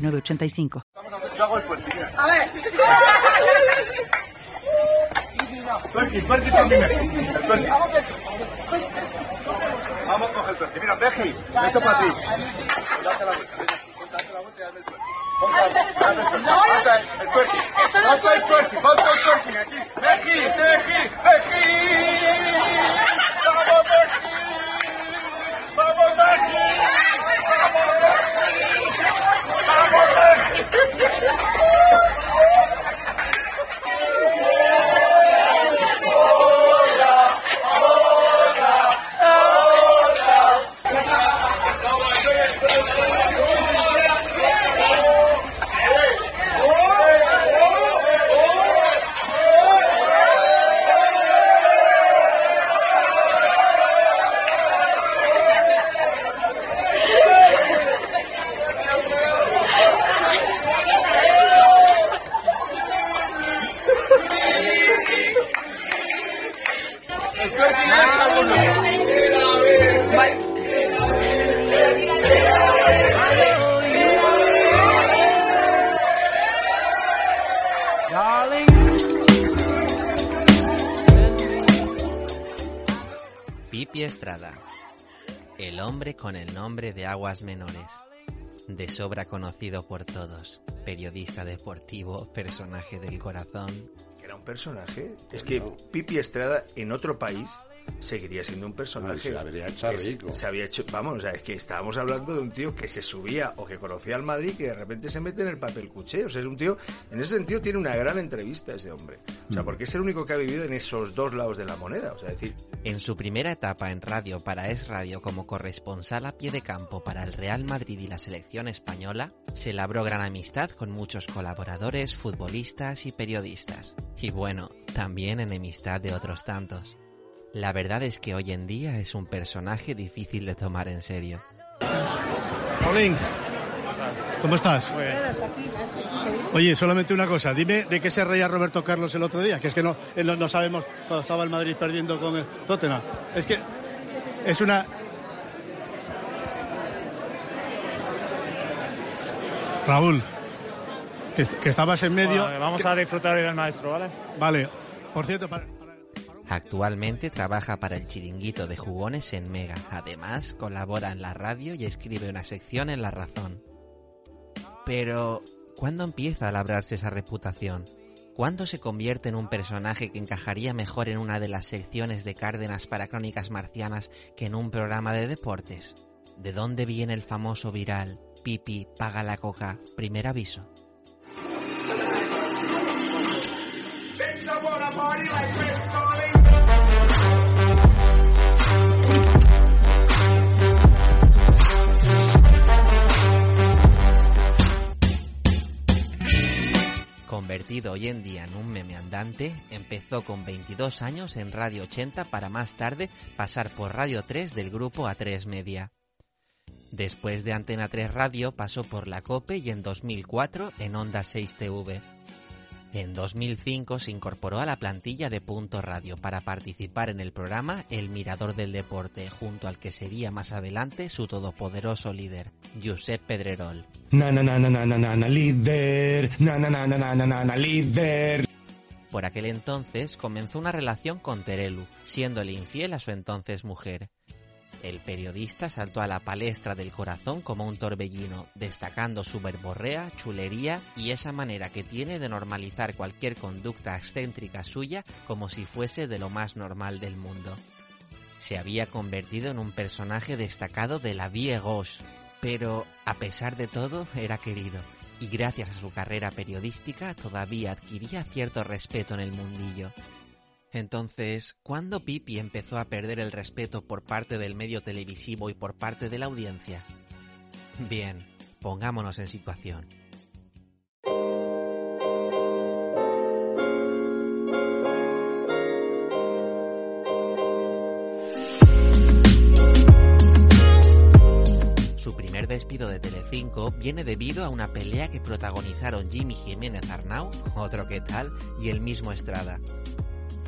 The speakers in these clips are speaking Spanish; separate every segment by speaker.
Speaker 1: 906985.
Speaker 2: Yo hago el.
Speaker 3: A ver.
Speaker 2: Tuerqui, tuerqui también. El tuerqui. Vamos a coger el tuerqui. Mira, Beji, esto para ti. Date la vuelta. Date la vuelta y el tuerqui. El tuerqui. El tuerqui. Ponte el tuerqui. Ponte el tuerqui aquí. Beji, Beji, Beji.
Speaker 4: Pipi Estrada, el hombre con el nombre de aguas menores, de sobra conocido por todos, periodista deportivo, personaje del corazón.
Speaker 5: Era un personaje. Es que Pipi Estrada en otro país seguiría siendo un personaje.
Speaker 6: Ay, se la habría hecho rico.
Speaker 5: Se había hecho, vamos, o sea, es que estábamos hablando de un tío que se subía o que conocía al Madrid que de repente se mete en el papel cuché. O sea, es un tío, en ese sentido tiene una gran entrevista ese hombre. O
Speaker 6: Mm.
Speaker 5: sea, porque es el único que ha vivido en esos dos lados de la moneda. O sea, es decir,
Speaker 4: En su primera etapa en radio para Es Radio como corresponsal a pie de campo para el Real Madrid y la selección española, se labró gran amistad con muchos colaboradores, futbolistas y periodistas. Y bueno, también enemistad de otros tantos. La verdad es que hoy en día es un personaje difícil de tomar en serio.
Speaker 7: Paulín, ¿cómo estás? Oye, solamente una cosa, dime de qué se reía Roberto Carlos el otro día, que es que no, eh, no, no sabemos cuando estaba el Madrid perdiendo con el Tottenham. Es que es una... Raúl, que, est- que estabas en medio...
Speaker 8: Bueno, vamos a disfrutar hoy del maestro, ¿vale?
Speaker 7: Vale, por cierto, para-
Speaker 4: Actualmente trabaja para el chiringuito de jugones en Mega. Además, colabora en la radio y escribe una sección en La Razón. Pero, ¿cuándo empieza a labrarse esa reputación? ¿Cuándo se convierte en un personaje que encajaría mejor en una de las secciones de Cárdenas para Crónicas Marcianas que en un programa de deportes? ¿De dónde viene el famoso viral Pipi paga la coca? Primer aviso. Convertido hoy en día en un meme andante, empezó con 22 años en Radio 80 para más tarde pasar por Radio 3 del grupo A3 Media. Después de Antena 3 Radio pasó por la COPE y en 2004 en Onda 6 TV. En 2005 se incorporó a la plantilla de Punto Radio para participar en el programa El Mirador del Deporte, junto al que sería más adelante su todopoderoso líder, Josep Pedrerol.
Speaker 9: Na na na na na na na líder, na na na na na na na líder.
Speaker 4: Por aquel entonces comenzó una relación con Terelu, siéndole infiel a su entonces mujer. El periodista saltó a la palestra del corazón como un torbellino, destacando su verborrea, chulería y esa manera que tiene de normalizar cualquier conducta excéntrica suya como si fuese de lo más normal del mundo. Se había convertido en un personaje destacado de la Vie Gauche, pero a pesar de todo era querido y gracias a su carrera periodística todavía adquiría cierto respeto en el mundillo. Entonces, ¿cuándo Pipi empezó a perder el respeto por parte del medio televisivo y por parte de la audiencia? Bien, pongámonos en situación. Su primer despido de Telecinco viene debido a una pelea que protagonizaron Jimmy Jiménez Arnau, otro que tal, y el mismo Estrada,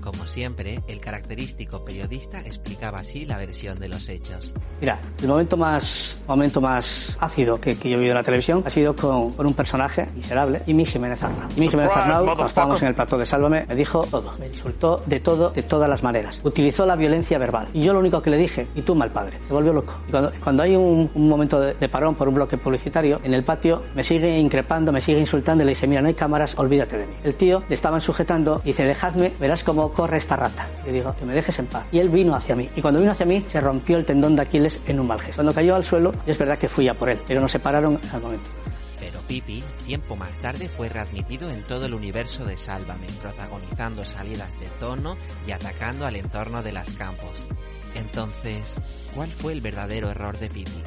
Speaker 4: como siempre, el característico periodista explicaba así la versión de los hechos.
Speaker 3: Mira, el momento más, momento más ácido que, que yo he vivido en la televisión ha sido con, con un personaje miserable, Jimmy Jiménez Arnau. Jimmy Jiménez Arnau, cuando estábamos en el plató de Sálvame, me dijo todo. Me insultó de todo, de todas las maneras. Utilizó la violencia verbal. Y yo lo único que le dije, y tú mal padre. Se volvió loco. Y cuando, cuando hay un, un momento de, de parón por un bloque publicitario, en el patio me sigue increpando, me sigue insultando y le dije, mira, no hay cámaras, olvídate de mí. El tío le estaban sujetando y dice, dejadme, verás cómo corre esta rata. Y le digo, que me dejes en paz. Y él vino hacia mí. Y cuando vino hacia mí, se rompió el tendón de Aquiles en un mal gesto. Cuando cayó al suelo, es verdad que fui a por él, pero nos separaron al momento.
Speaker 4: Pero Pipi, tiempo más tarde, fue readmitido en todo el universo de Sálvame, protagonizando salidas de tono y atacando al entorno de las campos. Entonces, ¿cuál fue el verdadero error de Pipi?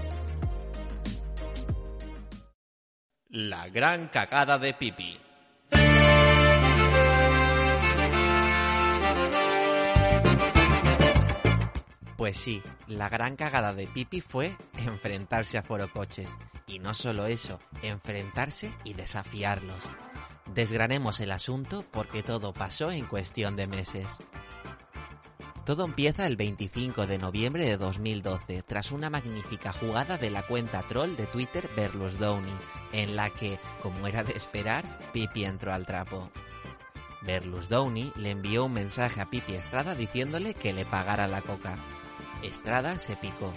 Speaker 4: La gran cagada de Pipi. Pues sí, la gran cagada de Pipi fue enfrentarse a Forocoches. Y no solo eso, enfrentarse y desafiarlos. Desgranemos el asunto porque todo pasó en cuestión de meses. Todo empieza el 25 de noviembre de 2012, tras una magnífica jugada de la cuenta troll de Twitter Berlusconi, en la que, como era de esperar, Pipi entró al trapo. Berlusconi le envió un mensaje a Pipi Estrada diciéndole que le pagara la coca. Estrada se picó.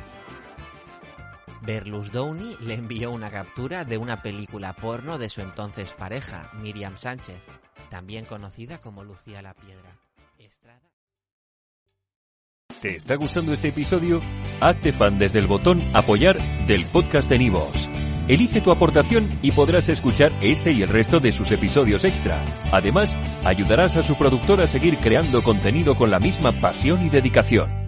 Speaker 4: Berlusconi le envió una captura de una película porno de su entonces pareja, Miriam Sánchez, también conocida como Lucía la Piedra. Estrada...
Speaker 6: ¿Te está gustando este episodio? Hazte fan desde el botón Apoyar del podcast de Nivos. Elige tu aportación y podrás escuchar este y el resto de sus episodios extra. Además, ayudarás a su productor a seguir creando contenido con la misma pasión y dedicación.